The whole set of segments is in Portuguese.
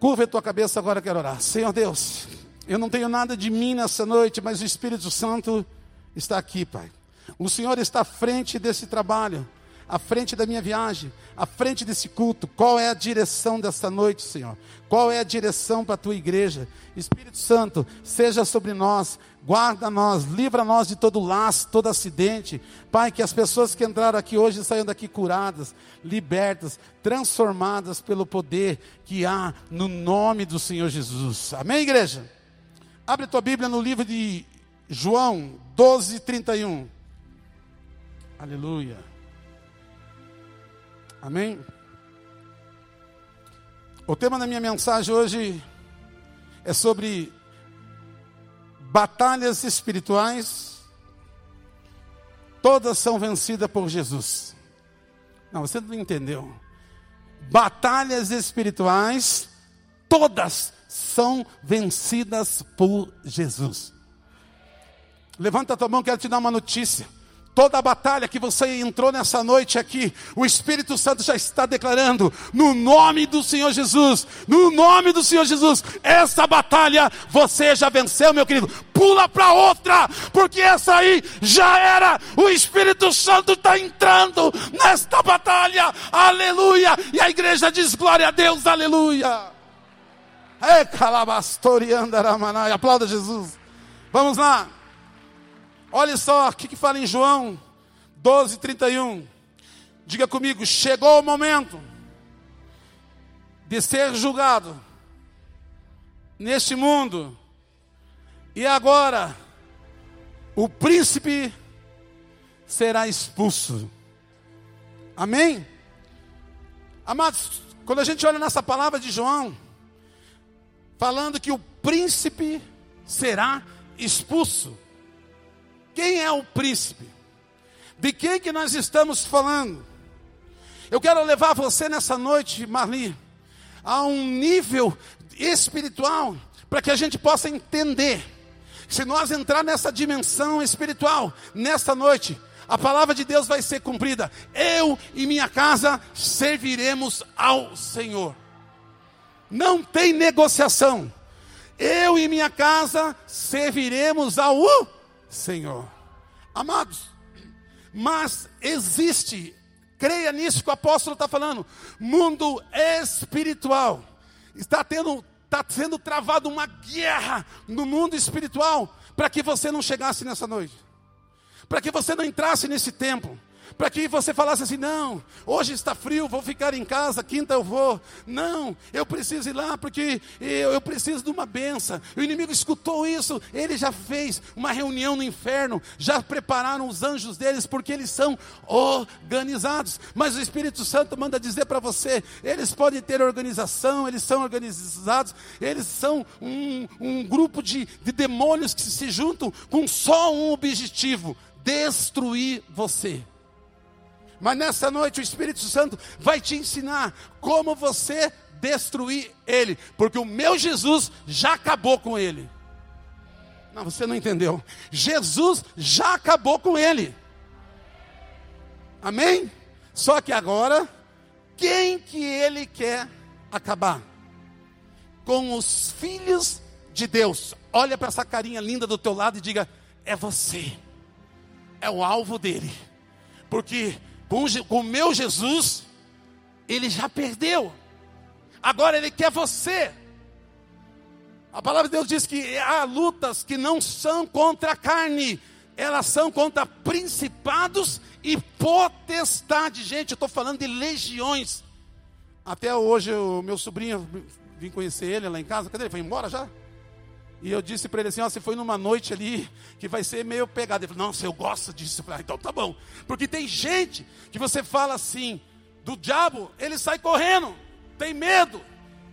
Curva a tua cabeça agora, quero orar. Senhor Deus, eu não tenho nada de mim nessa noite, mas o Espírito Santo está aqui, Pai. O Senhor está à frente desse trabalho, à frente da minha viagem, à frente desse culto. Qual é a direção desta noite, Senhor? Qual é a direção para a tua igreja? Espírito Santo, seja sobre nós, guarda nós, livra nós de todo laço, todo acidente. Pai, que as pessoas que entraram aqui hoje saiam daqui curadas, libertas, transformadas pelo poder que há no nome do Senhor Jesus. Amém, igreja? Abre tua Bíblia no livro de João 12, 31. Aleluia. Amém? O tema da minha mensagem hoje é sobre batalhas espirituais, todas são vencidas por Jesus. Não, você não entendeu. Batalhas espirituais, todas são vencidas por Jesus. Levanta a tua mão, quero te dar uma notícia. Toda a batalha que você entrou nessa noite aqui, o Espírito Santo já está declarando, no nome do Senhor Jesus, no nome do Senhor Jesus, essa batalha você já venceu, meu querido. Pula para outra, porque essa aí já era. O Espírito Santo está entrando nesta batalha, aleluia. E a igreja diz glória a Deus, aleluia. Aplauda Jesus. Vamos lá. Olha só o que, que fala em João 12, 31. Diga comigo: chegou o momento de ser julgado neste mundo, e agora o príncipe será expulso. Amém? Amados, quando a gente olha nessa palavra de João, falando que o príncipe será expulso. Quem é o príncipe? De quem que nós estamos falando? Eu quero levar você nessa noite, Marli, a um nível espiritual, para que a gente possa entender. Se nós entrar nessa dimensão espiritual, nessa noite, a palavra de Deus vai ser cumprida. Eu e minha casa serviremos ao Senhor. Não tem negociação. Eu e minha casa serviremos ao Senhor. Amados, mas existe, creia nisso que o apóstolo está falando, mundo espiritual. Está tendo, está sendo travada uma guerra no mundo espiritual para que você não chegasse nessa noite, para que você não entrasse nesse tempo para que você falasse assim: não, hoje está frio, vou ficar em casa, quinta eu vou. Não, eu preciso ir lá porque eu, eu preciso de uma benção. O inimigo escutou isso, ele já fez uma reunião no inferno, já prepararam os anjos deles porque eles são organizados. Mas o Espírito Santo manda dizer para você: eles podem ter organização, eles são organizados, eles são um, um grupo de, de demônios que se juntam com só um objetivo: destruir você. Mas nessa noite o Espírito Santo vai te ensinar como você destruir ele, porque o meu Jesus já acabou com ele. Não, você não entendeu. Jesus já acabou com ele. Amém? Só que agora, quem que ele quer acabar? Com os filhos de Deus. Olha para essa carinha linda do teu lado e diga: é você. É o alvo dele. Porque com, o meu Jesus, ele já perdeu. Agora ele quer você. A palavra de Deus diz que há lutas que não são contra a carne, elas são contra principados e potestade. Gente, eu estou falando de legiões. Até hoje o meu sobrinho, vim conhecer ele lá em casa. Cadê ele? Foi embora já? E eu disse para ele assim: ó, você foi numa noite ali que vai ser meio pegada. Ele falou: não, se eu gosto disso. Eu falei: ah, então tá bom. Porque tem gente que você fala assim, do diabo, ele sai correndo, tem medo.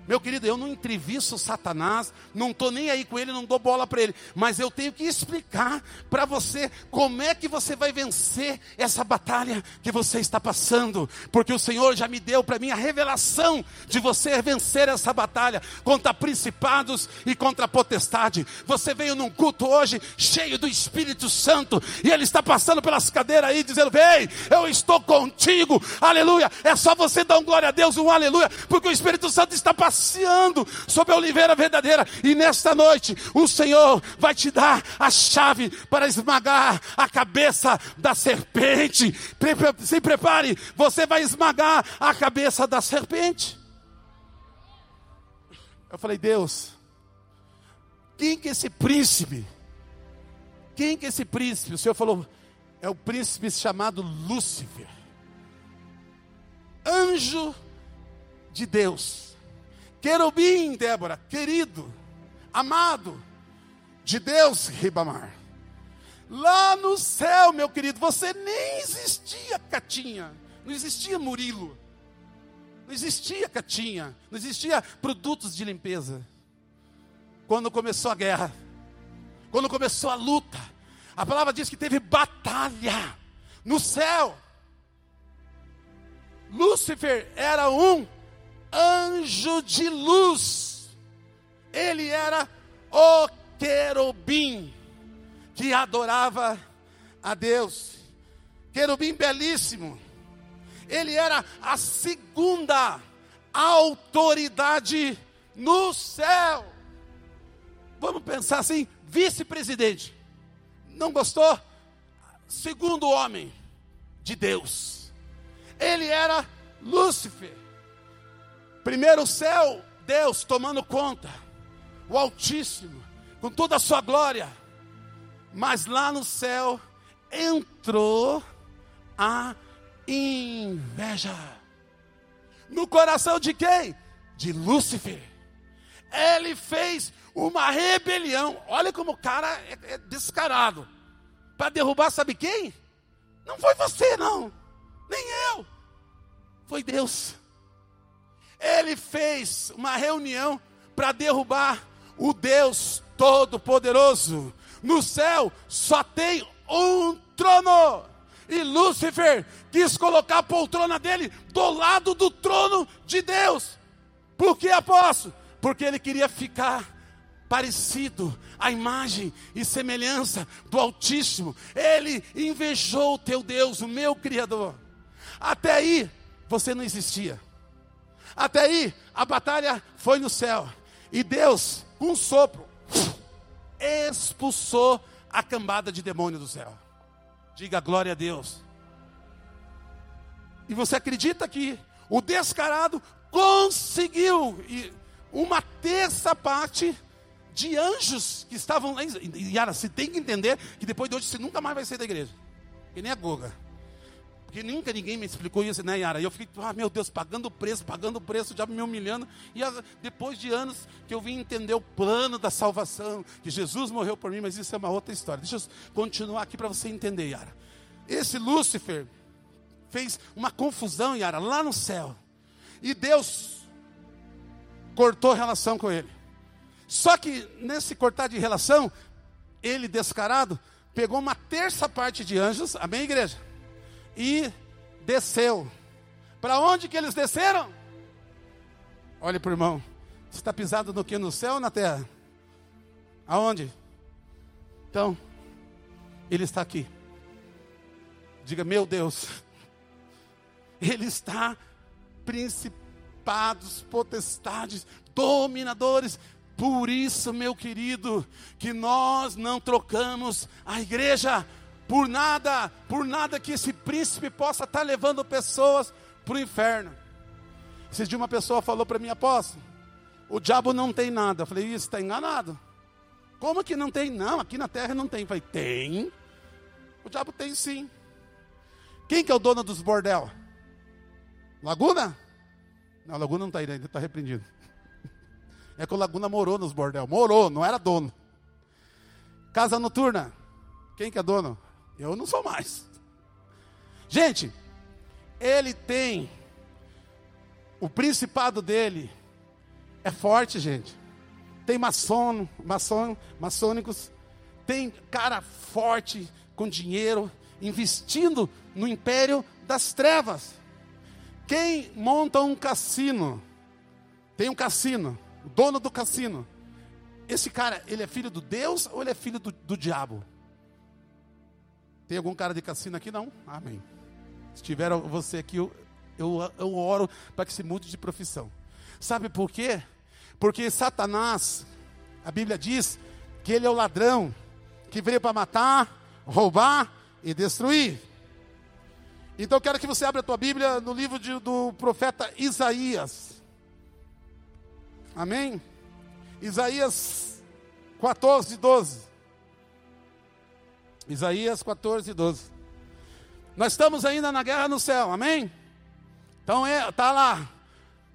Meu querido, eu não entrevisto Satanás, não estou nem aí com ele, não dou bola para ele, mas eu tenho que explicar para você como é que você vai vencer essa batalha que você está passando, porque o Senhor já me deu para mim a revelação de você vencer essa batalha contra principados e contra potestade. Você veio num culto hoje cheio do Espírito Santo e ele está passando pelas cadeiras aí dizendo: Vem, eu estou contigo, aleluia. É só você dar um glória a Deus, um aleluia, porque o Espírito Santo está passando passeando sobre a oliveira verdadeira. E nesta noite, o Senhor vai te dar a chave para esmagar a cabeça da serpente. Se prepare, você vai esmagar a cabeça da serpente. Eu falei, Deus, quem que é esse príncipe? Quem que é esse príncipe? O Senhor falou, é o príncipe chamado Lúcifer, anjo de Deus, querubim, Débora, querido, amado de Deus, Ribamar. Lá no céu, meu querido, você nem existia, Catinha, não existia Murilo, não existia Catinha, não existia produtos de limpeza. Quando começou a guerra, quando começou a luta, a palavra diz que teve batalha no céu. Lúcifer era um anjo de luz. Ele era o querubim que adorava a Deus. Querubim belíssimo. Ele era a segunda autoridade no céu. Vamos pensar assim: vice-presidente. Não gostou? Segundo homem de Deus. Ele era Lúcifer. Primeiro o céu, Deus tomando conta. O Altíssimo, com toda a sua glória. Mas lá no céu entrou a inveja. No coração de quem? De Lúcifer. Ele fez uma rebelião. Olha como o cara é, é descarado. Para derrubar, sabe quem? Não foi você, não. Nem eu. Foi Deus. Ele fez uma reunião para derrubar o Deus Todo-Poderoso. No céu só tem um trono. E Lúcifer quis colocar a poltrona dele do lado do trono de Deus. Por que apóstolo? Porque ele queria ficar parecido a imagem e semelhança do Altíssimo. Ele invejou o teu Deus, o meu Criador. Até aí você não existia. Até aí a batalha foi no céu. E Deus, com um sopro, expulsou a cambada de demônio do céu. Diga glória a Deus. E você acredita que o descarado conseguiu uma terça parte de anjos que estavam lá. Yara, você tem que entender que depois de hoje você nunca mais vai sair da igreja. Que nem a Goga. Porque nunca ninguém me explicou isso, né, Yara? E eu fiquei, ah, meu Deus, pagando o preço, pagando o preço, já me humilhando. E depois de anos que eu vim entender o plano da salvação, que Jesus morreu por mim, mas isso é uma outra história. Deixa eu continuar aqui para você entender, Yara. Esse Lúcifer fez uma confusão, Yara, lá no céu. E Deus cortou relação com ele. Só que nesse cortar de relação, ele descarado pegou uma terça parte de anjos, amém, igreja? E desceu. Para onde que eles desceram? Olhe para o irmão. Você está pisado no que? No céu ou na terra? Aonde? Então, ele está aqui. Diga, meu Deus. Ele está principados, potestades, dominadores, por isso, meu querido, que nós não trocamos a igreja por nada, por nada que esse príncipe possa estar tá levando pessoas para o inferno. Esses de uma pessoa falou para mim, apóstolo, o diabo não tem nada. Eu falei, isso está enganado. Como que não tem? Não, aqui na terra não tem. Eu falei, tem. O diabo tem sim. Quem que é o dono dos bordel? Laguna? Não, Laguna não está aí, ainda está repreendido. É que o Laguna morou nos bordel. Morou, não era dono. Casa noturna. Quem que é dono? Eu não sou mais. Gente, ele tem o principado dele é forte, gente. Tem maçom, maçom, maçônicos, tem cara forte com dinheiro investindo no império das trevas. Quem monta um cassino? Tem um cassino o dono do cassino. Esse cara, ele é filho do Deus ou ele é filho do, do diabo? Tem algum cara de cassino aqui? Não? Amém. Se tiver você aqui, eu, eu, eu oro para que se mude de profissão. Sabe por quê? Porque Satanás, a Bíblia diz que ele é o ladrão que veio para matar, roubar e destruir. Então eu quero que você abra a tua Bíblia no livro de, do profeta Isaías. Amém? Isaías 14, 12. Isaías 14, 12. Nós estamos ainda na guerra no céu, amém? Então é, tá lá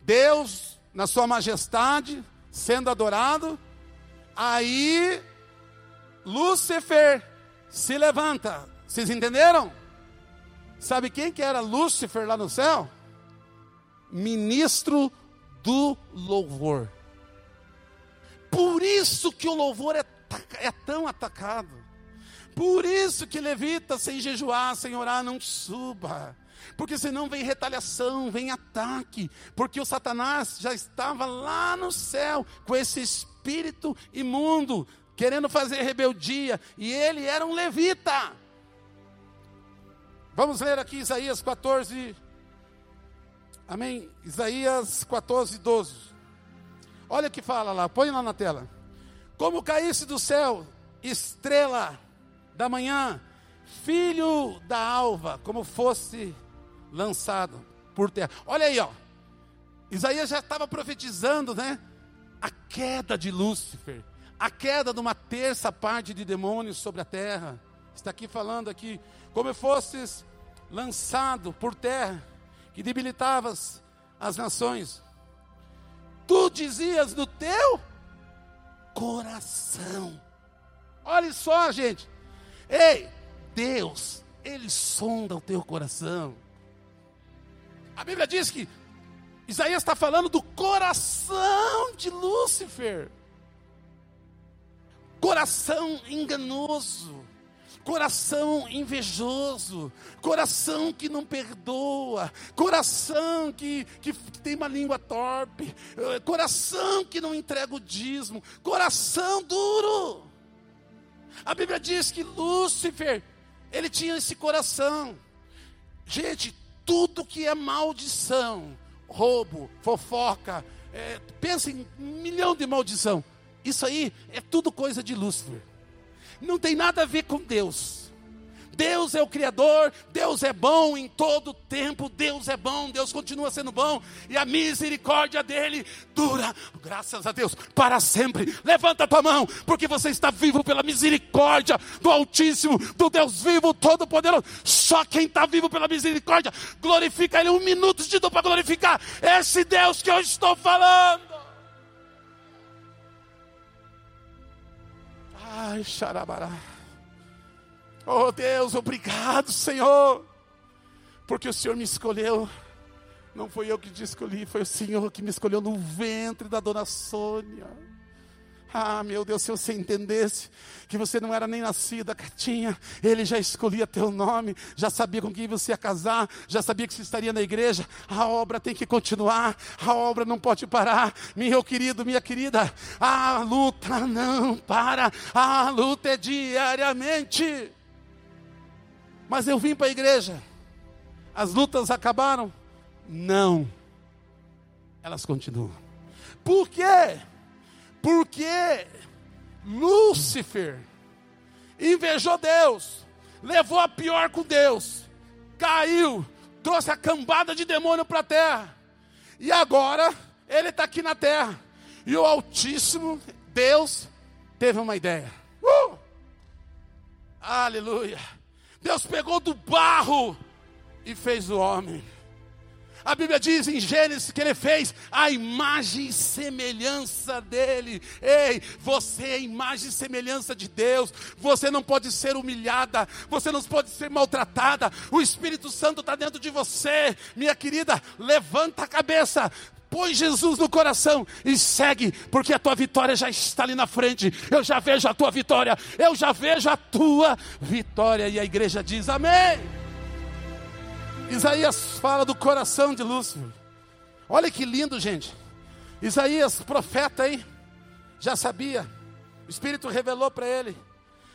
Deus na sua majestade sendo adorado. Aí Lúcifer se levanta. Vocês entenderam? Sabe quem que era Lúcifer lá no céu? Ministro do louvor. Por isso que o louvor é, é tão atacado. Por isso que levita sem jejuar, sem orar, não suba. Porque senão vem retaliação, vem ataque. Porque o Satanás já estava lá no céu com esse espírito imundo, querendo fazer rebeldia. E ele era um levita. Vamos ler aqui Isaías 14. Amém? Isaías 14, 12. Olha o que fala lá, põe lá na tela. Como caísse do céu, estrela da manhã, filho da alva, como fosse lançado por terra. Olha aí, ó. Isaías já estava profetizando, né? A queda de Lúcifer, a queda de uma terça parte de demônios sobre a terra. Está aqui falando aqui, como fosses lançado por terra, que debilitavas as nações. Tu dizias no teu coração. Olha só, gente. Ei, Deus, Ele sonda o teu coração. A Bíblia diz que Isaías está falando do coração de Lúcifer. Coração enganoso coração invejoso, coração que não perdoa, coração que, que, que, tem uma língua torpe, eh, coração que não entrega o dízimo, coração duro. A Bíblia diz que Lúcifer, ele tinha esse coração. Gente, tudo que é maldição, roubo, fofoca, é, pensa em um milhão de maldição. Isso aí é tudo coisa de Lúcifer não tem nada a ver com Deus. Deus é o Criador, Deus é bom em todo tempo, Deus é bom, Deus continua sendo bom, e a misericórdia dele dura, graças a Deus, para sempre. Levanta a tua mão, porque você está vivo pela misericórdia do Altíssimo, do Deus vivo, todo-poderoso. Só quem está vivo pela misericórdia, glorifica Ele. Um minuto de dor para glorificar esse Deus que eu estou falando. Ai, xarabará. Oh Deus, obrigado, Senhor, porque o Senhor me escolheu. Não foi eu que te escolhi, foi o Senhor que me escolheu no ventre da dona Sônia. Ah, meu Deus, se você entendesse que você não era nem nascida, Catinha, ele já escolhia teu nome, já sabia com quem você ia casar, já sabia que você estaria na igreja. A obra tem que continuar, a obra não pode parar. Meu querido, minha querida, a luta não para, a luta é diariamente. Mas eu vim para a igreja, as lutas acabaram? Não, elas continuam. Por quê? Porque Lúcifer invejou Deus, levou a pior com Deus, caiu, trouxe a cambada de demônio para a terra. E agora ele está aqui na terra. E o Altíssimo, Deus, teve uma ideia. Uh! Aleluia. Deus pegou do barro e fez o homem. A Bíblia diz em Gênesis que ele fez a imagem e semelhança dele. Ei, você é imagem e semelhança de Deus. Você não pode ser humilhada, você não pode ser maltratada. O Espírito Santo está dentro de você, minha querida. Levanta a cabeça, põe Jesus no coração e segue, porque a tua vitória já está ali na frente. Eu já vejo a tua vitória, eu já vejo a tua vitória. E a igreja diz: Amém. Isaías fala do coração de Lúcifer. Olha que lindo, gente. Isaías, profeta aí, já sabia. O Espírito revelou para ele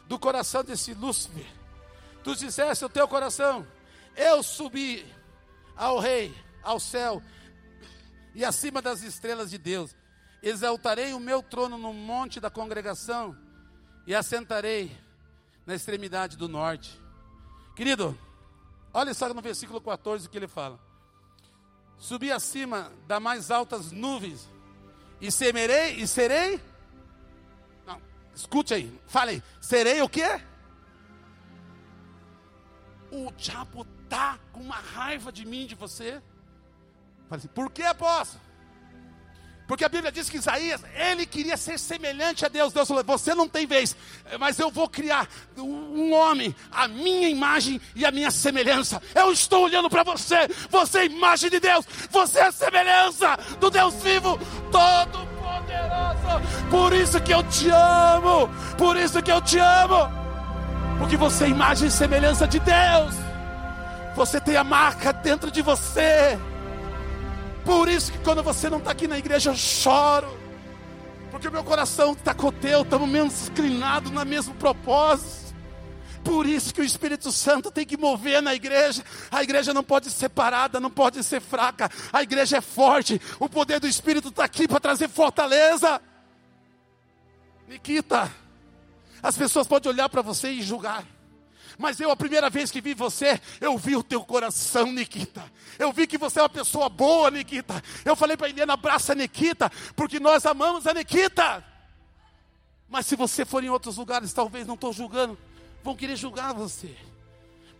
do coração desse Lúcifer. Tu disseste o teu coração: Eu subi ao rei, ao céu, e acima das estrelas de Deus. Exaltarei o meu trono no monte da congregação e assentarei na extremidade do norte. Querido, olha só no versículo 14 o que ele fala: Subi acima das mais altas nuvens e semerei e serei. Não, escute aí, fale aí. Serei o quê? O diabo tá com uma raiva de mim, de você. Fale assim, por que apóstolo? Porque a Bíblia diz que Isaías, ele queria ser semelhante a Deus. Deus falou: Você não tem vez, mas eu vou criar um homem, a minha imagem e a minha semelhança. Eu estou olhando para você, você é imagem de Deus, você é a semelhança do Deus vivo, todo-poderoso. Por isso que eu te amo, por isso que eu te amo, porque você é imagem e semelhança de Deus. Você tem a marca dentro de você. Por isso que quando você não está aqui na igreja, eu choro. Porque o meu coração está com o teu, estamos menos inclinados no mesmo propósito. Por isso que o Espírito Santo tem que mover na igreja. A igreja não pode ser parada, não pode ser fraca. A igreja é forte. O poder do Espírito está aqui para trazer fortaleza. Nikita, as pessoas podem olhar para você e julgar. Mas eu, a primeira vez que vi você, eu vi o teu coração, Nikita. Eu vi que você é uma pessoa boa, Nikita. Eu falei para a Helena, abraça a Nikita, porque nós amamos a Nikita. Mas se você for em outros lugares, talvez não estou julgando, vão querer julgar você.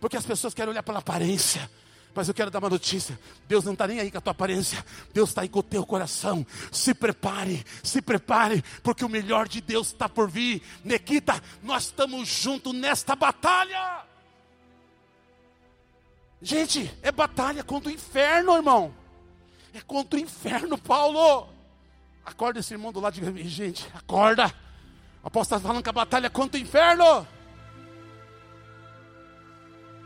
Porque as pessoas querem olhar pela aparência. Mas eu quero dar uma notícia: Deus não está nem aí com a tua aparência, Deus está aí com o teu coração. Se prepare, se prepare, porque o melhor de Deus está por vir. Nequita, nós estamos juntos nesta batalha. Gente, é batalha contra o inferno, irmão. É contra o inferno, Paulo. Acorda esse irmão do lado de mim, gente, acorda. O apóstolo está falando que a batalha é contra o inferno.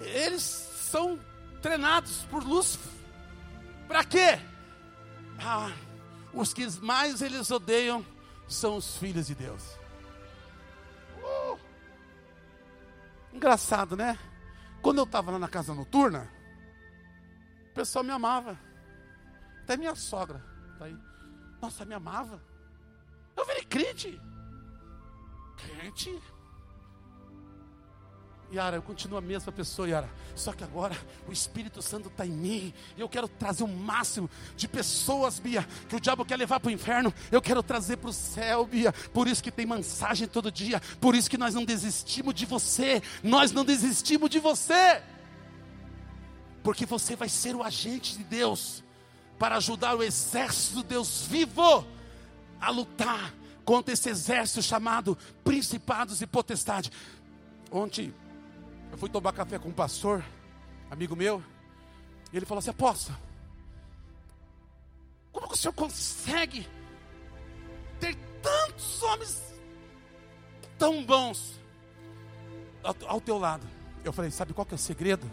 Eles são treinados por Lúcifer. Para quê? Ah, os que mais eles odeiam são os filhos de Deus. Uh! Engraçado, né? Quando eu estava lá na casa noturna, o pessoal me amava. Até minha sogra. Tá aí. Nossa, me amava. Eu virei crente. Crente? Yara, eu continuo a mesma pessoa, Yara. Só que agora o Espírito Santo está em mim. E eu quero trazer o máximo de pessoas, Bia, que o diabo quer levar para o inferno. Eu quero trazer para o céu, Bia. Por isso que tem mensagem todo dia. Por isso que nós não desistimos de você. Nós não desistimos de você. Porque você vai ser o agente de Deus para ajudar o exército do Deus vivo a lutar contra esse exército chamado principados e potestade. Ontem eu fui tomar café com um pastor, amigo meu, e ele falou assim: Apóstolo, como que o senhor consegue ter tantos homens tão bons ao, ao teu lado? Eu falei: Sabe qual que é o segredo?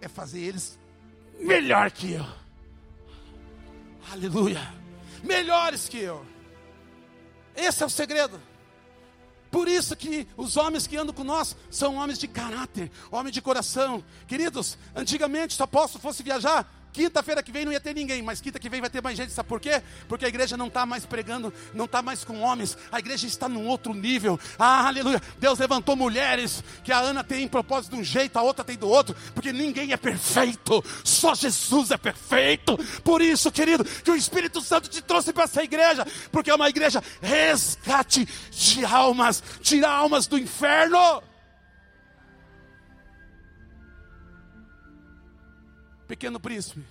É fazer eles melhor que eu. Aleluia. Melhores que eu. Esse é o segredo. Por isso que os homens que andam com nós são homens de caráter, homens de coração. Queridos, antigamente, se o apóstolo fosse viajar, Quinta-feira que vem não ia ter ninguém, mas quinta que vem vai ter mais gente. Sabe por quê? Porque a igreja não está mais pregando, não está mais com homens. A igreja está num outro nível. Ah, aleluia. Deus levantou mulheres que a Ana tem em propósito de um jeito, a outra tem do outro. Porque ninguém é perfeito. Só Jesus é perfeito. Por isso, querido, que o Espírito Santo te trouxe para essa igreja. Porque é uma igreja resgate de almas. Tirar almas do inferno. Pequeno príncipe.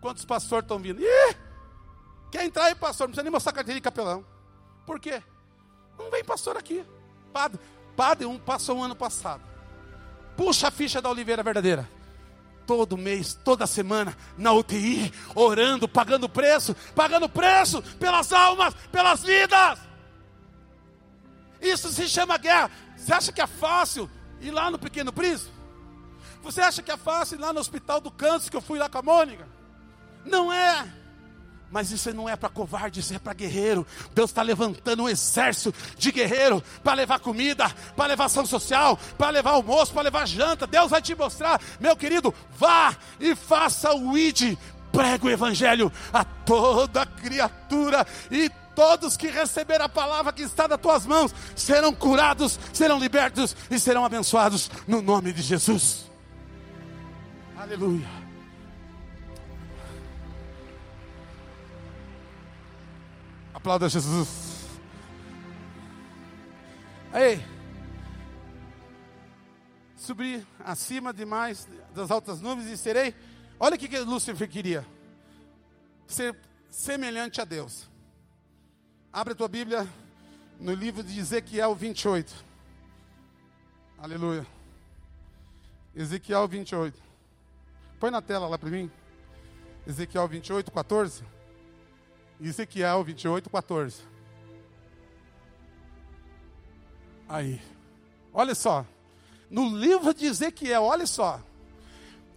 Quantos pastores estão vindo? Ih! Quer entrar aí, pastor? Não precisa nem mostrar carteira de capelão. Por quê? Não vem pastor aqui. Padre, padre um passou um ano passado. Puxa a ficha da Oliveira Verdadeira. Todo mês, toda semana, na UTI, orando, pagando preço, pagando preço pelas almas, pelas vidas. Isso se chama guerra. Você acha que é fácil ir lá no Pequeno Príncipe? Você acha que é fácil ir lá no hospital do câncer que eu fui lá com a Mônica? Não é. Mas isso não é para covarde, isso é para guerreiro. Deus está levantando um exército de guerreiro para levar comida, para levar ação social, para levar almoço, para levar janta. Deus vai te mostrar, meu querido, vá e faça o ID prega o evangelho a toda criatura e todos que receberam a palavra que está nas tuas mãos serão curados, serão libertos e serão abençoados no nome de Jesus. Aleluia. Aplauda Jesus. Ei, subir acima demais das altas nuvens e serei. Olha o que, que Lúcifer queria: ser semelhante a Deus. Abre a tua Bíblia no livro de Ezequiel 28. Aleluia. Ezequiel 28. Põe na tela lá para mim. Ezequiel 28, 14. Ezequiel 28, 14. Aí. Olha só. No livro de Ezequiel, olha só.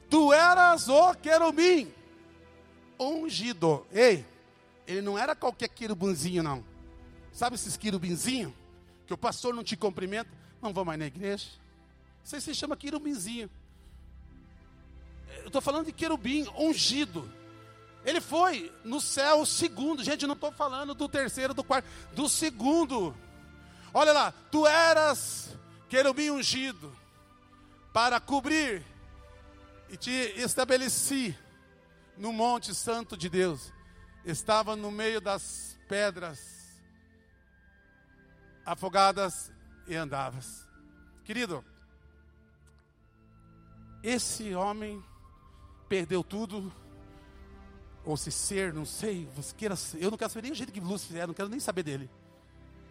Tu eras o querubim ungido. Ei, ele não era qualquer querubinzinho, não. Sabe esses querubinzinhos? Que o pastor não te cumprimenta, não vou mais na igreja. Isso se chama querubinzinho. Eu estou falando de querubim ungido. Ele foi no céu segundo. Gente, não estou falando do terceiro, do quarto, do segundo. Olha lá, tu eras querubim ungido para cobrir e te estabeleci no monte santo de Deus. Estava no meio das pedras afogadas e andavas. Querido, esse homem perdeu tudo, ou se ser, não sei, você queira eu não quero saber nem o jeito que Lúcifer é, não quero nem saber dele.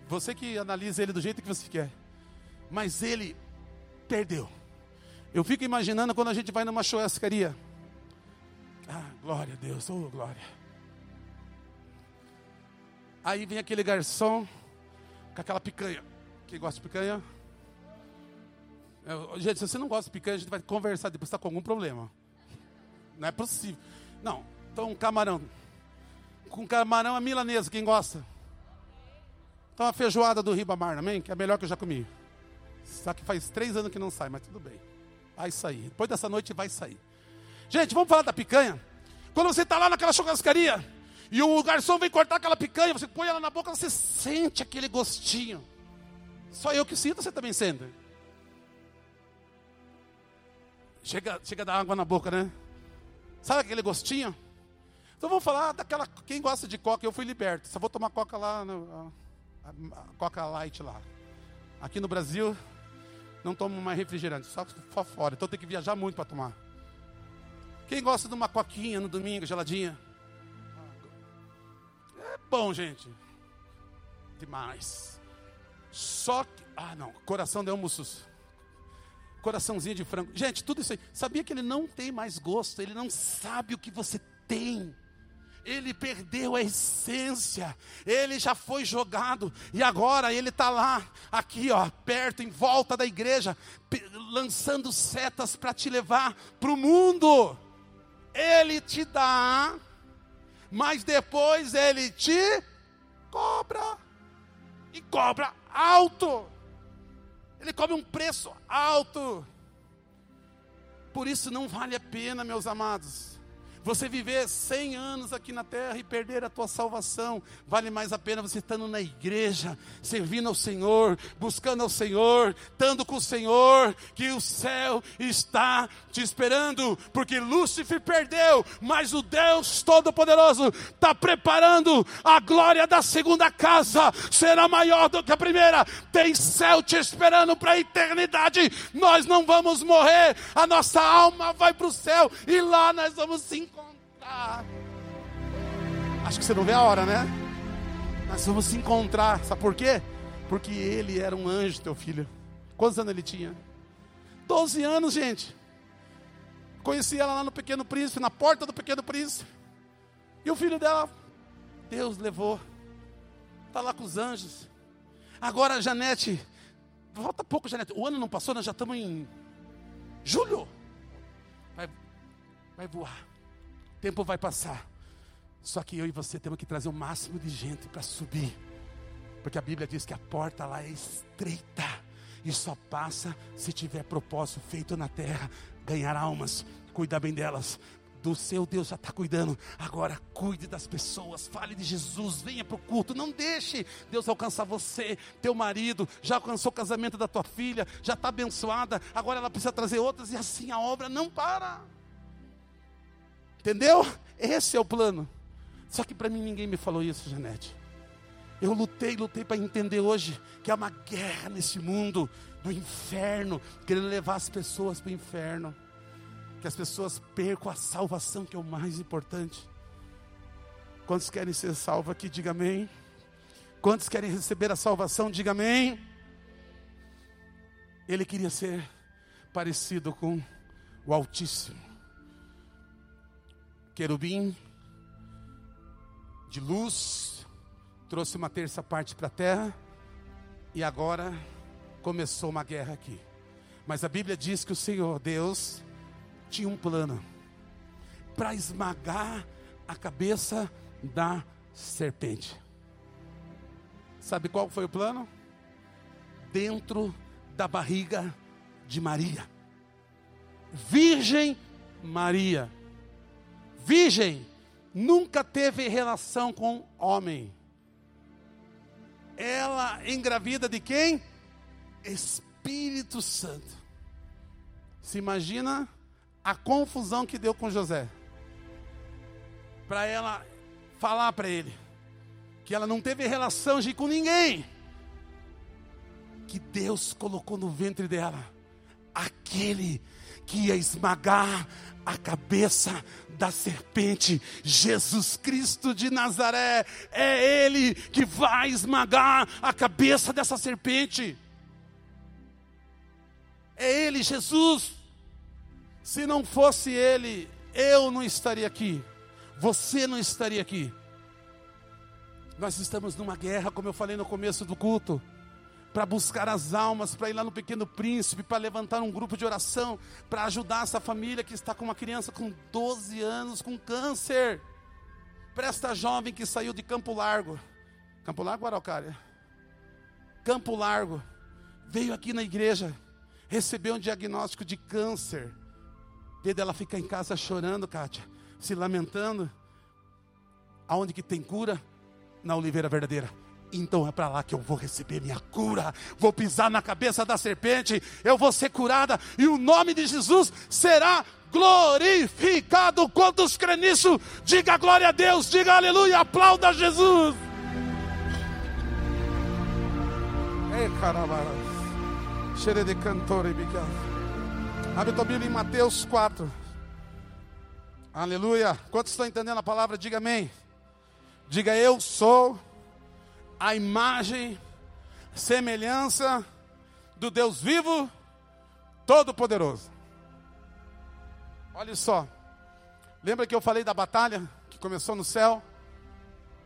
Você que analisa ele do jeito que você quer. Mas ele perdeu. Eu fico imaginando quando a gente vai numa churrascaria. Ah, glória a Deus, oh glória. Aí vem aquele garçom com aquela picanha. Quem gosta de picanha? Eu, gente, se você não gosta de picanha, a gente vai conversar depois, está com algum problema. Não é possível. Não, então camarão. Com camarão a milanesa, quem gosta? Então a feijoada do Ribamar, amém? Que é a melhor que eu já comi. Só que faz três anos que não sai, mas tudo bem. Vai sair. Depois dessa noite vai sair. Gente, vamos falar da picanha? Quando você está lá naquela churrascaria e o garçom vem cortar aquela picanha, você põe ela na boca, você sente aquele gostinho. Só eu que sinto, você também sente. Chega, chega a dar água na boca, né? Sabe aquele gostinho? Então vamos falar daquela. Quem gosta de coca, eu fui liberto. Só vou tomar coca lá, no, a, a, coca light lá. Aqui no Brasil, não tomo mais refrigerante, só, fora. Então tem que viajar muito para tomar. Quem gosta de uma coquinha no domingo, geladinha? É bom, gente. Demais. Só que. Ah, não. Coração de almoços. Coraçãozinho de frango. Gente, tudo isso aí. Sabia que ele não tem mais gosto? Ele não sabe o que você tem ele perdeu a essência, ele já foi jogado, e agora ele está lá, aqui, ó, perto, em volta da igreja, lançando setas para te levar para o mundo. Ele te dá, mas depois ele te cobra, e cobra alto, ele cobra um preço alto. Por isso não vale a pena, meus amados você viver 100 anos aqui na terra e perder a tua salvação, vale mais a pena você estando na igreja, servindo ao Senhor, buscando ao Senhor, estando com o Senhor, que o céu está te esperando, porque Lúcifer perdeu, mas o Deus Todo-Poderoso está preparando a glória da segunda casa, será maior do que a primeira, tem céu te esperando para a eternidade. Nós não vamos morrer, a nossa alma vai para o céu e lá nós vamos se encontrar. Acho que você não vê a hora, né? Nós vamos se encontrar. Sabe por quê? Porque ele era um anjo, teu filho. Quantos anos ele tinha? Doze anos, gente. Conheci ela lá no Pequeno Príncipe, na porta do Pequeno Príncipe. E o filho dela, Deus levou. Está lá com os anjos. Agora, Janete, volta pouco, Janete. O ano não passou, nós já estamos em julho. Vai, vai voar tempo vai passar. Só que eu e você temos que trazer o máximo de gente para subir. Porque a Bíblia diz que a porta lá é estreita. E só passa se tiver propósito feito na terra. Ganhar almas, cuidar bem delas, do seu Deus já está cuidando. Agora cuide das pessoas, fale de Jesus, venha para o culto. Não deixe Deus alcançar você, teu marido, já alcançou o casamento da tua filha, já está abençoada, agora ela precisa trazer outras, e assim a obra não para. Entendeu? Esse é o plano. Só que para mim ninguém me falou isso, Janete. Eu lutei, lutei para entender hoje que há uma guerra nesse mundo do inferno, querendo levar as pessoas para o inferno. Que as pessoas percam a salvação, que é o mais importante. Quantos querem ser salvos aqui? Diga amém. Quantos querem receber a salvação? Diga amém. Ele queria ser parecido com o Altíssimo. Querubim de luz, trouxe uma terça parte para a terra, e agora começou uma guerra aqui. Mas a Bíblia diz que o Senhor Deus tinha um plano para esmagar a cabeça da serpente. Sabe qual foi o plano? Dentro da barriga de Maria. Virgem Maria. Virgem nunca teve relação com homem. Ela engravida de quem? Espírito Santo. Se imagina a confusão que deu com José. Para ela falar para ele que ela não teve relação com ninguém. Que Deus colocou no ventre dela aquele que ia esmagar a cabeça da serpente, Jesus Cristo de Nazaré, é Ele que vai esmagar a cabeça dessa serpente. É Ele, Jesus. Se não fosse Ele, eu não estaria aqui, você não estaria aqui. Nós estamos numa guerra, como eu falei no começo do culto para buscar as almas, para ir lá no Pequeno Príncipe, para levantar um grupo de oração, para ajudar essa família que está com uma criança com 12 anos com câncer. Para esta jovem que saiu de Campo Largo, Campo Largo, Araucária? Campo Largo, veio aqui na igreja, recebeu um diagnóstico de câncer. Vê dela ficar em casa chorando, Kátia, se lamentando. Aonde que tem cura? Na oliveira verdadeira então é para lá que eu vou receber minha cura. Vou pisar na cabeça da serpente, eu vou ser curada e o nome de Jesus será glorificado. Quantos creem nisso? Diga glória a Deus, diga aleluia, aplauda Jesus. Ei, caramba. Cheire de cantor e Abre tua Bíblia em Mateus 4. Aleluia. Quantos estão entendendo a palavra? Diga amém. Diga eu sou a imagem, semelhança do Deus vivo, todo-poderoso. Olha só, lembra que eu falei da batalha que começou no céu?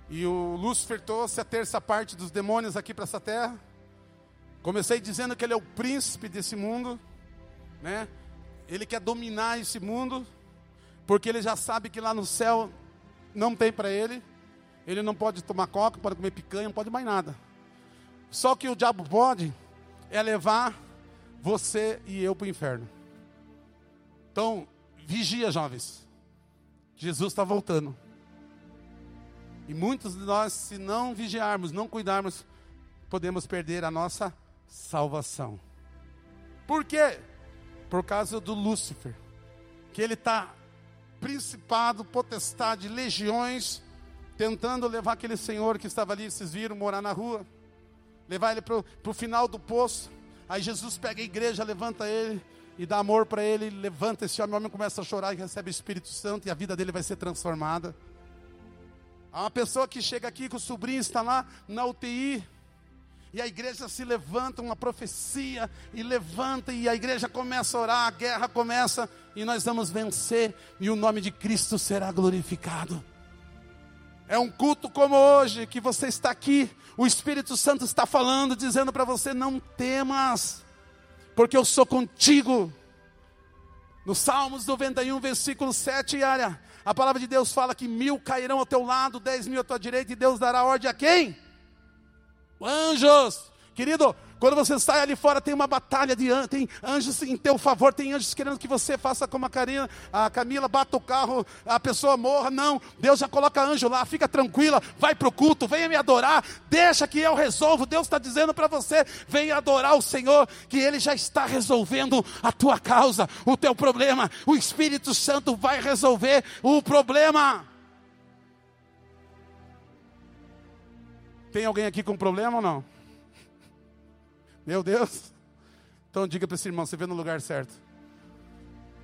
E o Lúcifer trouxe a terça parte dos demônios aqui para essa terra. Comecei dizendo que ele é o príncipe desse mundo, né? Ele quer dominar esse mundo, porque ele já sabe que lá no céu não tem para ele. Ele não pode tomar coca, pode comer picanha, não pode mais nada. Só que o diabo pode é levar você e eu para o inferno. Então, vigia, jovens. Jesus está voltando. E muitos de nós, se não vigiarmos, não cuidarmos, podemos perder a nossa salvação. Por quê? Por causa do Lúcifer, que ele está principado, potestade, legiões tentando levar aquele senhor que estava ali, vocês viram, morar na rua, levar ele para o final do poço. Aí Jesus pega a igreja, levanta ele e dá amor para ele, levanta esse homem, o homem começa a chorar e recebe o Espírito Santo e a vida dele vai ser transformada. Há uma pessoa que chega aqui que o sobrinho está lá na UTI, e a igreja se levanta, uma profecia, e levanta, e a igreja começa a orar, a guerra começa, e nós vamos vencer, e o nome de Cristo será glorificado. É um culto como hoje, que você está aqui, o Espírito Santo está falando, dizendo para você: não temas, porque eu sou contigo. No Salmos 91, versículo 7, área, a palavra de Deus fala que mil cairão ao teu lado, dez mil à tua direita, e Deus dará ordem a quem? Anjos. Querido, Quando você sai ali fora, tem uma batalha de anjos, tem anjos em teu favor, tem anjos querendo que você faça como a, Karina, a Camila, bata o carro, a pessoa morra. Não, Deus já coloca anjo lá, fica tranquila, vai para o culto, venha me adorar, deixa que eu resolvo. Deus está dizendo para você: venha adorar o Senhor, que Ele já está resolvendo a tua causa, o teu problema. O Espírito Santo vai resolver o problema. Tem alguém aqui com problema ou não? Meu Deus. Então diga para esse irmão, você vê no lugar certo.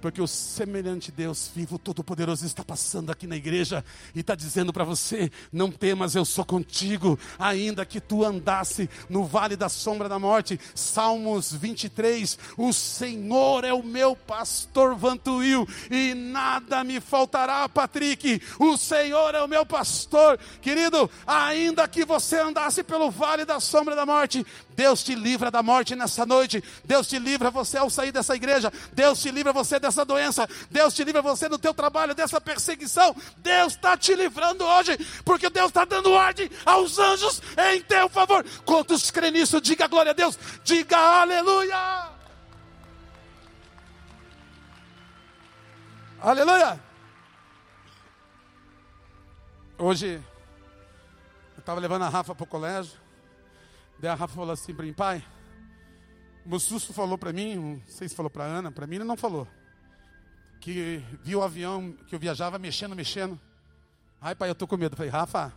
Porque o semelhante Deus vivo, todo-poderoso, está passando aqui na igreja e está dizendo para você: não temas, eu sou contigo, ainda que tu andasse no vale da sombra da morte. Salmos 23: O Senhor é o meu pastor Vantuil e nada me faltará, Patrick. O Senhor é o meu pastor, querido. Ainda que você andasse pelo vale da sombra da morte, Deus te livra da morte nessa noite. Deus te livra você ao sair dessa igreja. Deus te livra você dessa doença. Deus te livra você do teu trabalho, dessa perseguição. Deus está te livrando hoje, porque Deus está dando ordem aos anjos em teu favor. Quantos crê nisso? Diga glória a Deus. Diga aleluia. Aleluia. Hoje eu estava levando a Rafa para o colégio. Daí a Rafa falou assim para mim, pai, o Mussusto falou para mim, não sei se falou para Ana, para mim ele não falou, que viu o avião que eu viajava mexendo, mexendo. Ai, pai, eu estou com medo. Falei, Rafa,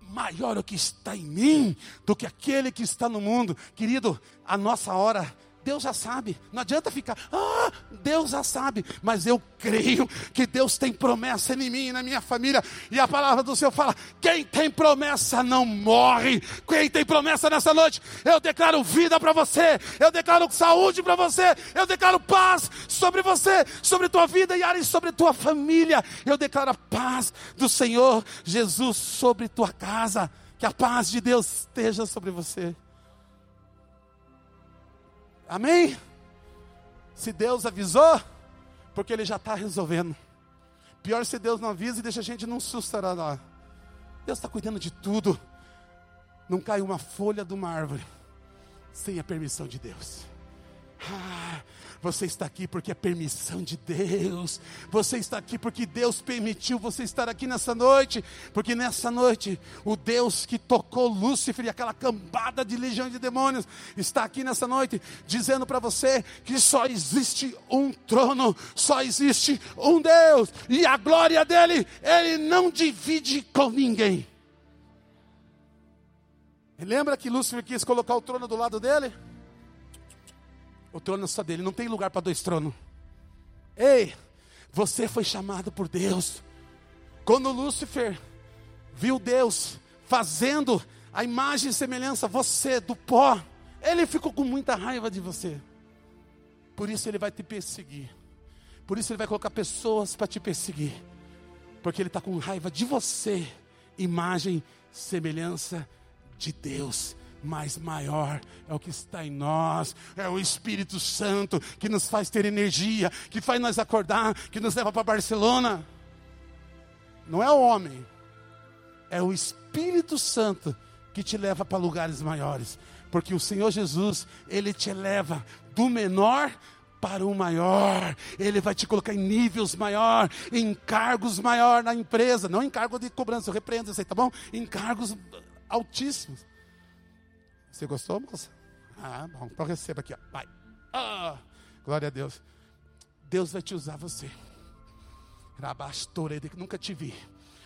maior o que está em mim do que aquele que está no mundo. Querido, a nossa hora Deus já sabe, não adianta ficar, ah, Deus já sabe, mas eu creio que Deus tem promessa em mim e na minha família, e a palavra do Senhor fala: quem tem promessa não morre, quem tem promessa nessa noite, eu declaro vida para você, eu declaro saúde para você, eu declaro paz sobre você, sobre tua vida e sobre tua família, eu declaro a paz do Senhor Jesus sobre tua casa, que a paz de Deus esteja sobre você. Amém? Se Deus avisou, porque Ele já está resolvendo. Pior se Deus não avisa e deixa a gente num susto. Deus está cuidando de tudo. Não cai uma folha de uma árvore sem a permissão de Deus. Ah, você está aqui porque é permissão de Deus. Você está aqui porque Deus permitiu você estar aqui nessa noite. Porque nessa noite, o Deus que tocou Lúcifer e aquela cambada de legião de demônios está aqui nessa noite dizendo para você que só existe um trono, só existe um Deus. E a glória dele, ele não divide com ninguém. lembra que Lúcifer quis colocar o trono do lado dele? O trono é só dele, não tem lugar para dois tronos. Ei, você foi chamado por Deus. Quando Lúcifer viu Deus fazendo a imagem e semelhança, você do pó, ele ficou com muita raiva de você. Por isso ele vai te perseguir. Por isso ele vai colocar pessoas para te perseguir. Porque ele está com raiva de você, imagem, semelhança de Deus mas maior é o que está em nós, é o Espírito Santo que nos faz ter energia, que faz nós acordar, que nos leva para Barcelona. Não é o homem, é o Espírito Santo que te leva para lugares maiores, porque o Senhor Jesus, ele te leva do menor para o maior, ele vai te colocar em níveis maior, em cargos maior na empresa, não em cargo de cobrança, eu repreendo isso aí, tá bom? Em cargos altíssimos. Você gostou, moça? Ah, bom. Então receba aqui, ó. Vai. Ah, glória a Deus. Deus vai te usar você. Rabastorede, que nunca te vi.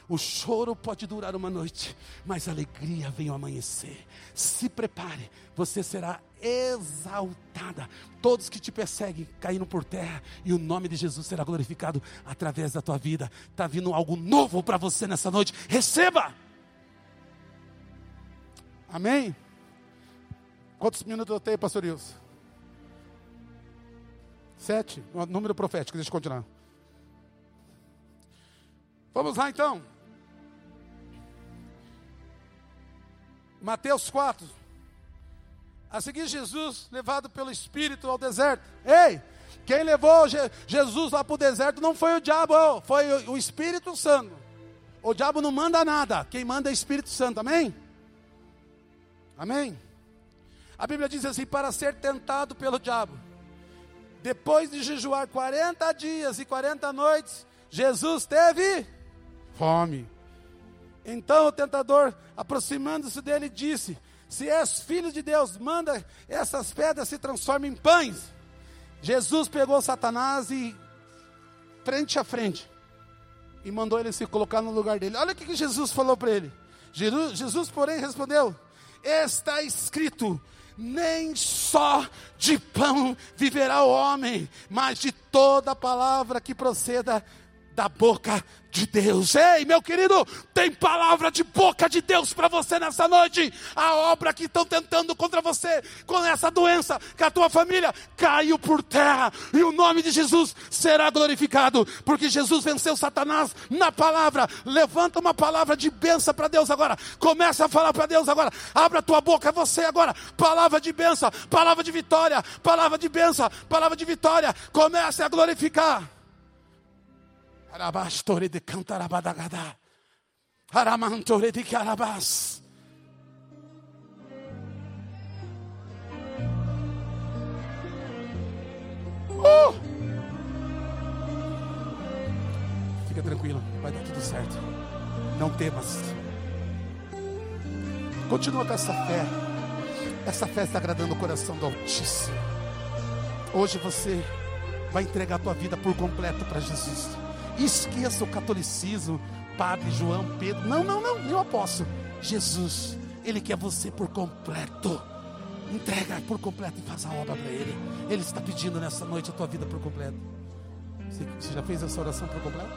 O choro pode durar uma noite, mas a alegria vem ao amanhecer. Se prepare, você será exaltada. Todos que te perseguem caíram por terra e o nome de Jesus será glorificado através da tua vida. Está vindo algo novo para você nessa noite. Receba! Amém? Quantos minutos eu tenho, pastor Wilson? Sete. Número profético, deixa eu continuar. Vamos lá então. Mateus 4. A seguir, Jesus, levado pelo Espírito ao deserto. Ei, quem levou Jesus lá para o deserto não foi o diabo, foi o Espírito Santo. O diabo não manda nada, quem manda é o Espírito Santo, amém? Amém? A Bíblia diz assim: para ser tentado pelo diabo. Depois de jejuar 40 dias e 40 noites, Jesus teve fome. Então o tentador, aproximando-se dele, disse: Se és filho de Deus, manda essas pedras se transformem em pães. Jesus pegou Satanás e, frente a frente, e mandou ele se colocar no lugar dele. Olha o que Jesus falou para ele. Jesus, porém, respondeu: Está escrito: nem só de pão viverá o homem, mas de toda palavra que proceda da boca de Deus. Ei, meu querido, tem palavra de boca de Deus para você nessa noite. A obra que estão tentando contra você, com essa doença, que a tua família caiu por terra, e o nome de Jesus será glorificado, porque Jesus venceu Satanás na palavra. Levanta uma palavra de bênção para Deus agora. Começa a falar para Deus agora. Abra a tua boca, você agora. Palavra de bênção, palavra de vitória, palavra de bênção, palavra de vitória. Comece a glorificar. Arabastore de cantarabadagada. Aramantore de carabás. Uh! Fica tranquilo, vai dar tudo certo. Não temas. Continua com essa fé. Essa fé está agradando o coração do Altíssimo. Hoje você vai entregar a tua vida por completo para Jesus. Esqueça o catolicismo, Padre João, Pedro. Não, não, não, eu apóstolo. Jesus, Ele quer você por completo. Entrega por completo e faz a obra para Ele. Ele está pedindo nessa noite a tua vida por completo. Você, já fez essa oração por completo?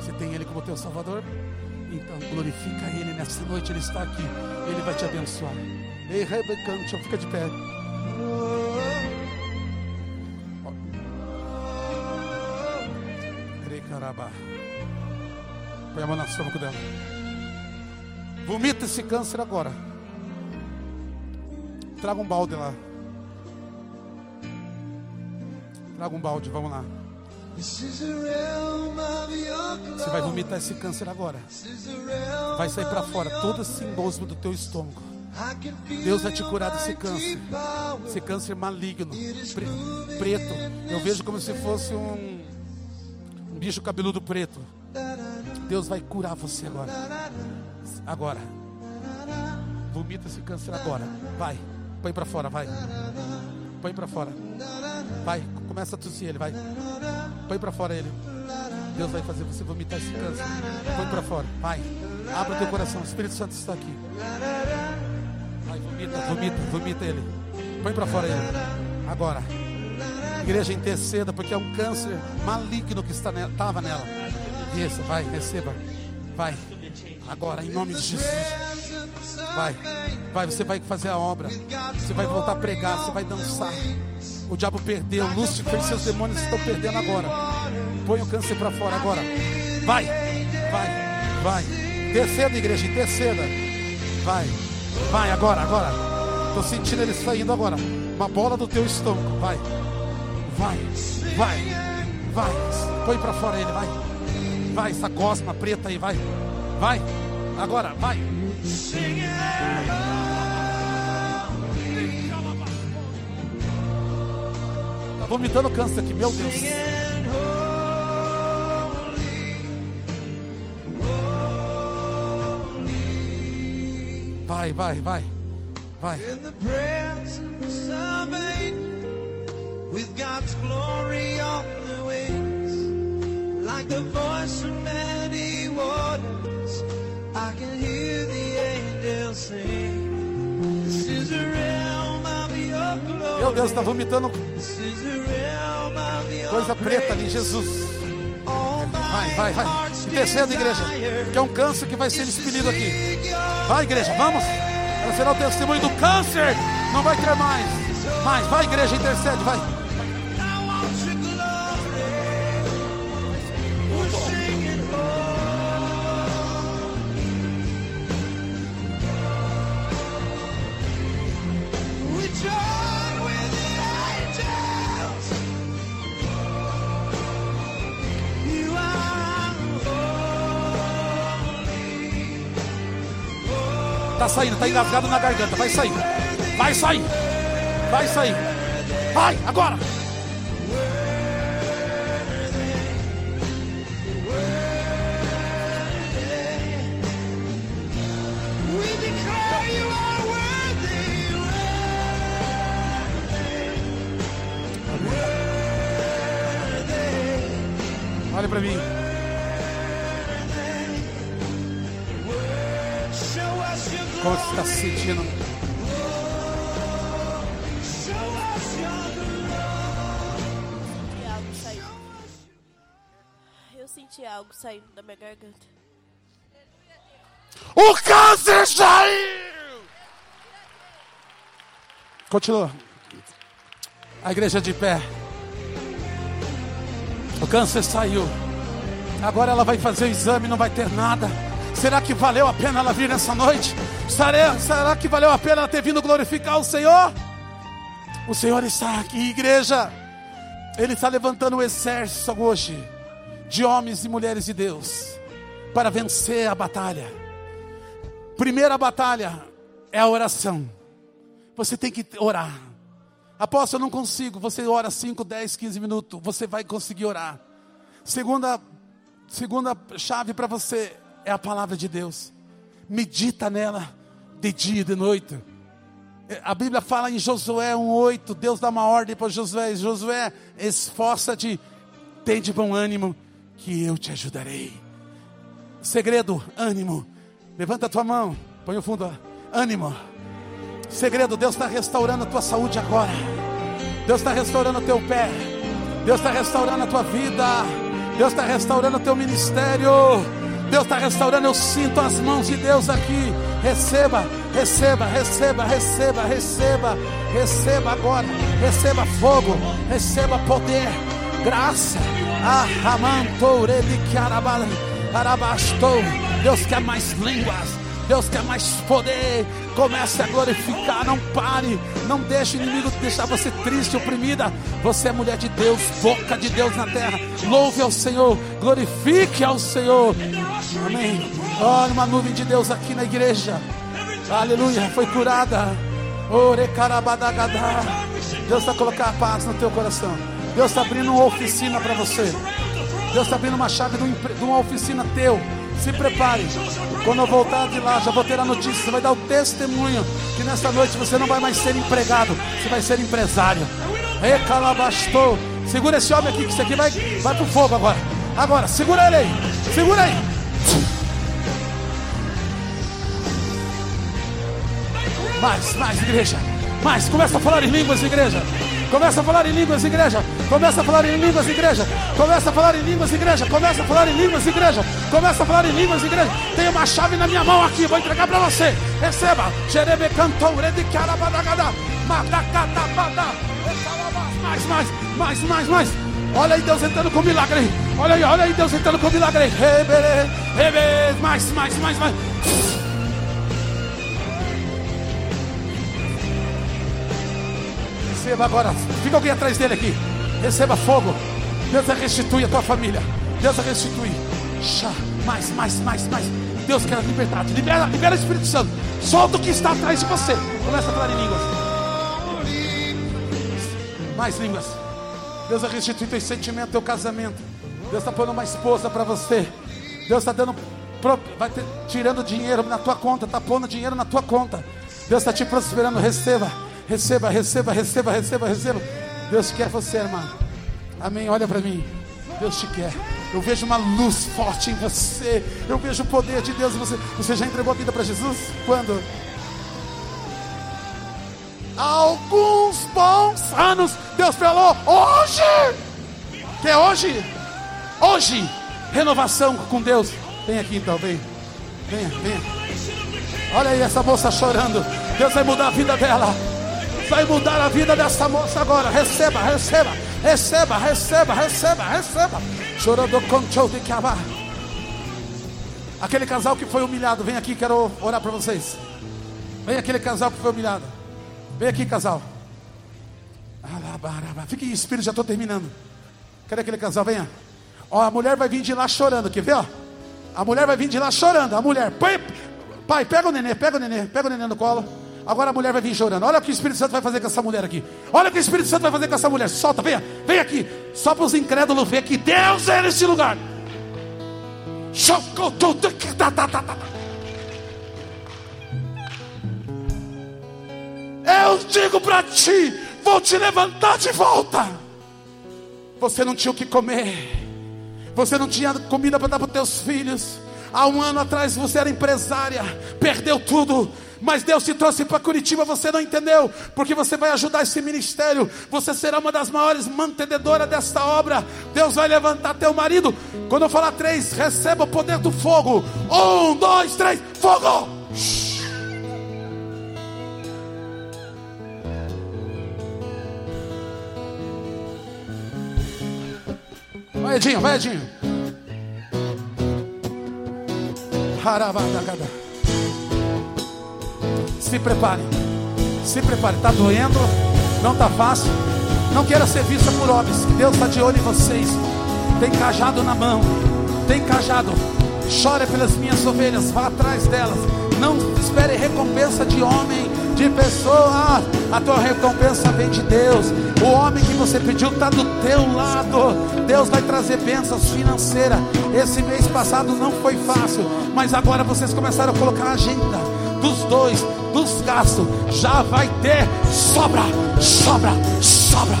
Você tem Ele como teu Salvador? Então glorifica Ele nessa noite. Ele está aqui. Ele vai te abençoar. Ei, Rebecante, fica de pé. Carabá. Põe a mão na estômago dela. Vomita esse câncer agora. Traga um balde lá. Traga um balde, vamos lá. Você vai vomitar esse câncer agora. Vai sair para fora todo esse embosmo do teu estômago. Deus vai te curar desse câncer. Esse câncer maligno, pre preto. Eu vejo como se fosse um bicho cabeludo preto. Deus vai curar você agora. Agora. Vomita esse câncer agora. Vai. Põe para fora, vai. Põe para fora. Vai. Começa a tossir ele, vai. Põe para fora ele. Deus vai fazer você vomitar esse câncer. Põe para fora. Vai. Abra teu coração. O Espírito Santo está aqui. Vai, vomita, vomita, vomita ele. Põe para fora ele. Agora. Igreja, interceda, porque é um câncer maligno que estava nela. Isso, vai, receba. Vai. Agora, em nome de Jesus. Vai. Vai, você vai fazer a obra. Você vai voltar a pregar, você vai dançar. O diabo perdeu, Lúcifer e seus demônios estão perdendo agora. Põe o câncer para fora agora. Vai, vai, vai. Interceda, igreja, interceda. Vai, vai agora, agora. Estou sentindo ele saindo agora. Uma bola do teu estômago, vai. Vai, vai, vai. Põe para fora ele, vai. Vai, essa gosma preta aí, vai. Vai. Agora, vai. Tá vomitando câncer aqui, meu Deus. Vai, vai, vai. Vai with God's glory on the wings, like the voice of many waters. I can hear the angels sing. This is a realm of your glory. Meu Deus, está vomitando coisa preta ali, Jesus. Vai, vai, vai. Descendo, igreja. Que é um câncer que vai ser expelido aqui. Vai, igreja, vamos. Ela será o testemunho do câncer. Não vai ter mais. Mais, vai, igreja, intercede, vai. Saindo, tá engasgado na garganta. Vai sair. Vai sair. Vai sair. Vai, agora. Olha para mim. Como você está se sentindo? saindo. Eu senti algo saindo da minha garganta. O câncer saiu! Continua. A igreja de pé. O câncer saiu. Agora ela vai fazer o exame, não vai ter nada. Será que valeu a pena ela vir nessa noite? Será, será que valeu a pena ter vindo glorificar o Senhor? O Senhor está aqui, igreja. Ele está levantando um exército hoje de homens e mulheres de Deus para vencer a batalha. Primeira batalha é a oração. Você tem que orar. Apóstolo, eu não consigo. Você ora 5, 10, 15 minutos. Você vai conseguir orar. Segunda, segunda chave para você é a palavra de Deus. Medita nela de dia e de noite. A Bíblia fala em Josué 1,8. Deus dá uma ordem para Josué. Josué, esforça-te, tem de bom ânimo, que eu te ajudarei. Segredo, ânimo. Levanta a tua mão, põe o fundo. Ânimo. Segredo, Deus está restaurando a tua saúde agora. Deus está restaurando o teu pé. Deus está restaurando a tua vida. Deus está restaurando o teu ministério. Deus está restaurando. Eu sinto as mãos de Deus aqui. Receba, receba, receba, receba, receba, receba agora. Receba fogo, receba poder, graça. Ah, arabastou. Deus quer mais línguas. Deus quer mais poder. Comece a glorificar, não pare. Não deixe o inimigo deixar você triste, oprimida. Você é mulher de Deus, boca de Deus na terra. Louve ao Senhor, glorifique ao Senhor. Amém. Olha uma nuvem de Deus aqui na igreja. Aleluia, foi curada. Orecarabadagadá. Deus está colocando paz no teu coração. Deus está abrindo uma oficina para você. Deus está abrindo uma chave de uma oficina teu. Se prepare. Quando eu voltar de lá, já vou ter a notícia. Você vai dar o testemunho que nesta noite você não vai mais ser empregado, você vai ser empresário. Recalabastou. Segura esse homem aqui, que isso aqui vai, vai pro fogo agora. Agora, segura ele aí. Segura aí. Mais, mais, igreja. Mais. Começa a falar em línguas, igreja. Começa a falar em línguas, igreja. Começa a falar em línguas, igreja. Começa a falar em línguas, igreja. Começa a falar em línguas, igreja. Começa a falar em línguas, igreja. Tem uma chave na minha mão aqui, vou entregar para você. Receba. Jerebe cantou, redicarabadagada. Madacatabada. Mais, mais, mais, mais, mais. Olha aí Deus entrando com milagre aí. Olha aí, olha aí Deus entrando com milagre aí. Rebere, rebere. Mais, mais, mais, mais. Receba agora. Fica alguém atrás dele aqui. Receba fogo. Deus restitui a tua família. Deus restitui. Chá. Mais, mais, mais, mais. Deus quer liberdade. Libera, libera o Espírito Santo. Solta o que está atrás de você. Começa a falar em línguas. Mais línguas. Deus vai restituir teu sentimento, teu casamento. Deus está pondo uma esposa para você. Deus está dando, vai ter, tirando dinheiro na tua conta, está pondo dinheiro na tua conta. Deus está te prosperando. Receba, receba, receba, receba, receba, receba. Deus quer você, irmã. Amém. Olha para mim. Deus te quer. Eu vejo uma luz forte em você. Eu vejo o poder de Deus em você. Você já entregou a vida para Jesus? Quando? alguns bons anos, Deus falou: hoje, que é hoje, hoje, renovação com Deus. Vem aqui então, vem, venha, venha. Olha aí essa moça chorando. Deus vai mudar a vida dela. Vai mudar a vida dessa moça agora. Receba, receba, receba, receba, receba, receba. Chorando com show de acabar. Aquele casal que foi humilhado, vem aqui, quero orar para vocês. Vem aquele casal que foi humilhado. Vem aqui, casal. Fique em espírito, já estou terminando. Cadê aquele casal? Venha. Ó, a mulher vai vir de lá chorando, quer ver? Ó? A mulher vai vir de lá chorando. A mulher, põe, Pai, pega o nenê, pega o nenê, pega o nenê no colo. Agora a mulher vai vir chorando. Olha o que o Espírito Santo vai fazer com essa mulher aqui. Olha o que o Espírito Santo vai fazer com essa mulher. Solta, venha, vem aqui. Só para os incrédulos ver que Deus é nesse lugar. Eu digo para ti: vou te levantar de volta. Você não tinha o que comer. Você não tinha comida para dar para os teus filhos. Há um ano atrás você era empresária, perdeu tudo, mas Deus te trouxe para Curitiba, você não entendeu, porque você vai ajudar esse ministério, você será uma das maiores mantenedoras desta obra. Deus vai levantar teu marido. Quando eu falar três, receba o poder do fogo. Um, dois, três, fogo! Vai, Edinho, vai, Edinho. Se prepare, se prepare. Está doendo, não está fácil. Não queira ser vista por homens. Deus está de olho em vocês. Tem cajado na mão, tem cajado. Chore pelas minhas ovelhas, vá atrás delas. Não espere recompensa de homem, de pessoa. A tua recompensa vem de Deus. O homem que você pediu está do teu lado. Deus vai trazer bênçãos financeiras. Esse mês passado não foi fácil, mas agora vocês começaram a colocar a agenda dos dois, dos gastos. Já vai ter sobra, sobra, sobra.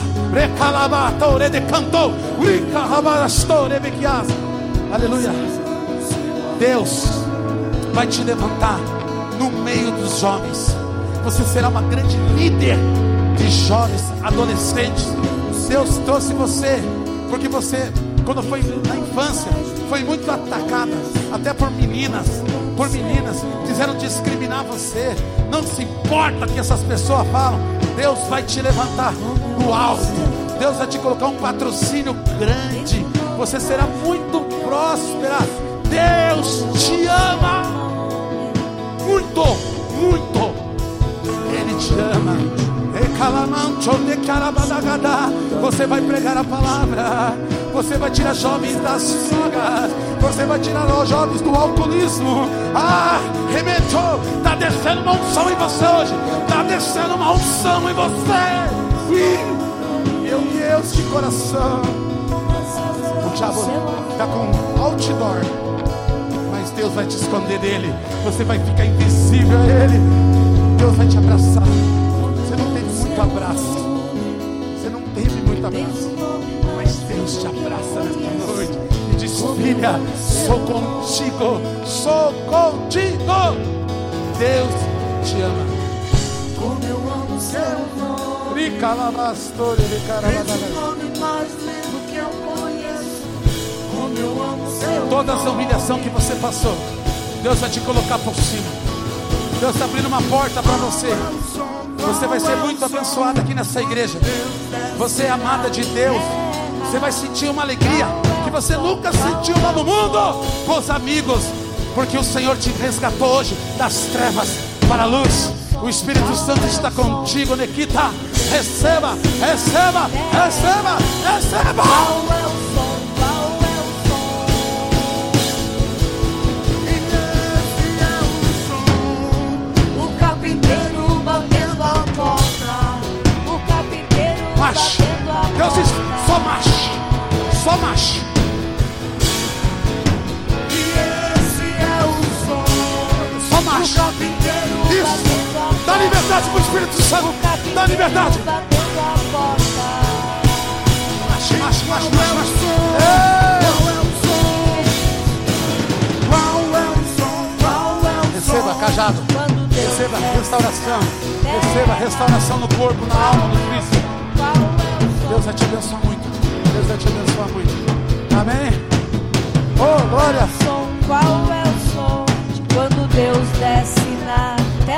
Aleluia. Deus vai te levantar no meio dos homens. Você será uma grande líder de jovens, adolescentes. Deus trouxe você, porque você, quando foi na infância, foi muito atacada, até por meninas, por meninas, quiseram discriminar você. Não se importa que essas pessoas falam, Deus vai te levantar no alto, Deus vai te colocar um patrocínio grande, você será muito próspera. Deus te ama muito, muito. Te ama. Você vai pregar a palavra. Você vai tirar jovens das drogas. Você vai tirar os jovens do alcoolismo. Ah, rementou. Está descendo uma unção em você hoje. Está descendo uma unção em você. Meu Deus, que coração. O diabo está com outdoor. Mas Deus vai te esconder dele. Você vai ficar invisível a ele. Deus vai te abraçar muito abraço. Você não teve muito abraço. Mas Deus te abraça nesta noite e diz: Filha, sou contigo, sou contigo. Deus te ama. Como eu amo seu nome. Ricalabastore, Esse nome mais lindo que eu conheço. Como eu amo seu Toda essa humilhação que você passou, Deus vai te colocar por cima. Deus está abrindo uma porta para você. Você vai ser muito abençoado aqui nessa igreja. Você é amada de Deus. Você vai sentir uma alegria que você nunca sentiu lá no mundo com os amigos, porque o Senhor te resgatou hoje das trevas para a luz. O Espírito Santo está contigo, Nequita. Receba, receba, receba, receba. Só macho. E esse é o som. Só macho. Isso. Dá liberdade para o Espírito Santo. Dá liberdade. Macho, macho, macho, macho. macho. Receba cajado. Receba restauração. Receba restauração no corpo, na alma, no Cristo. Deus vai te abençoar muito. Deus vai te abençoar muito. Amém? Oh, glória! O som, qual é o som de quando Deus desce na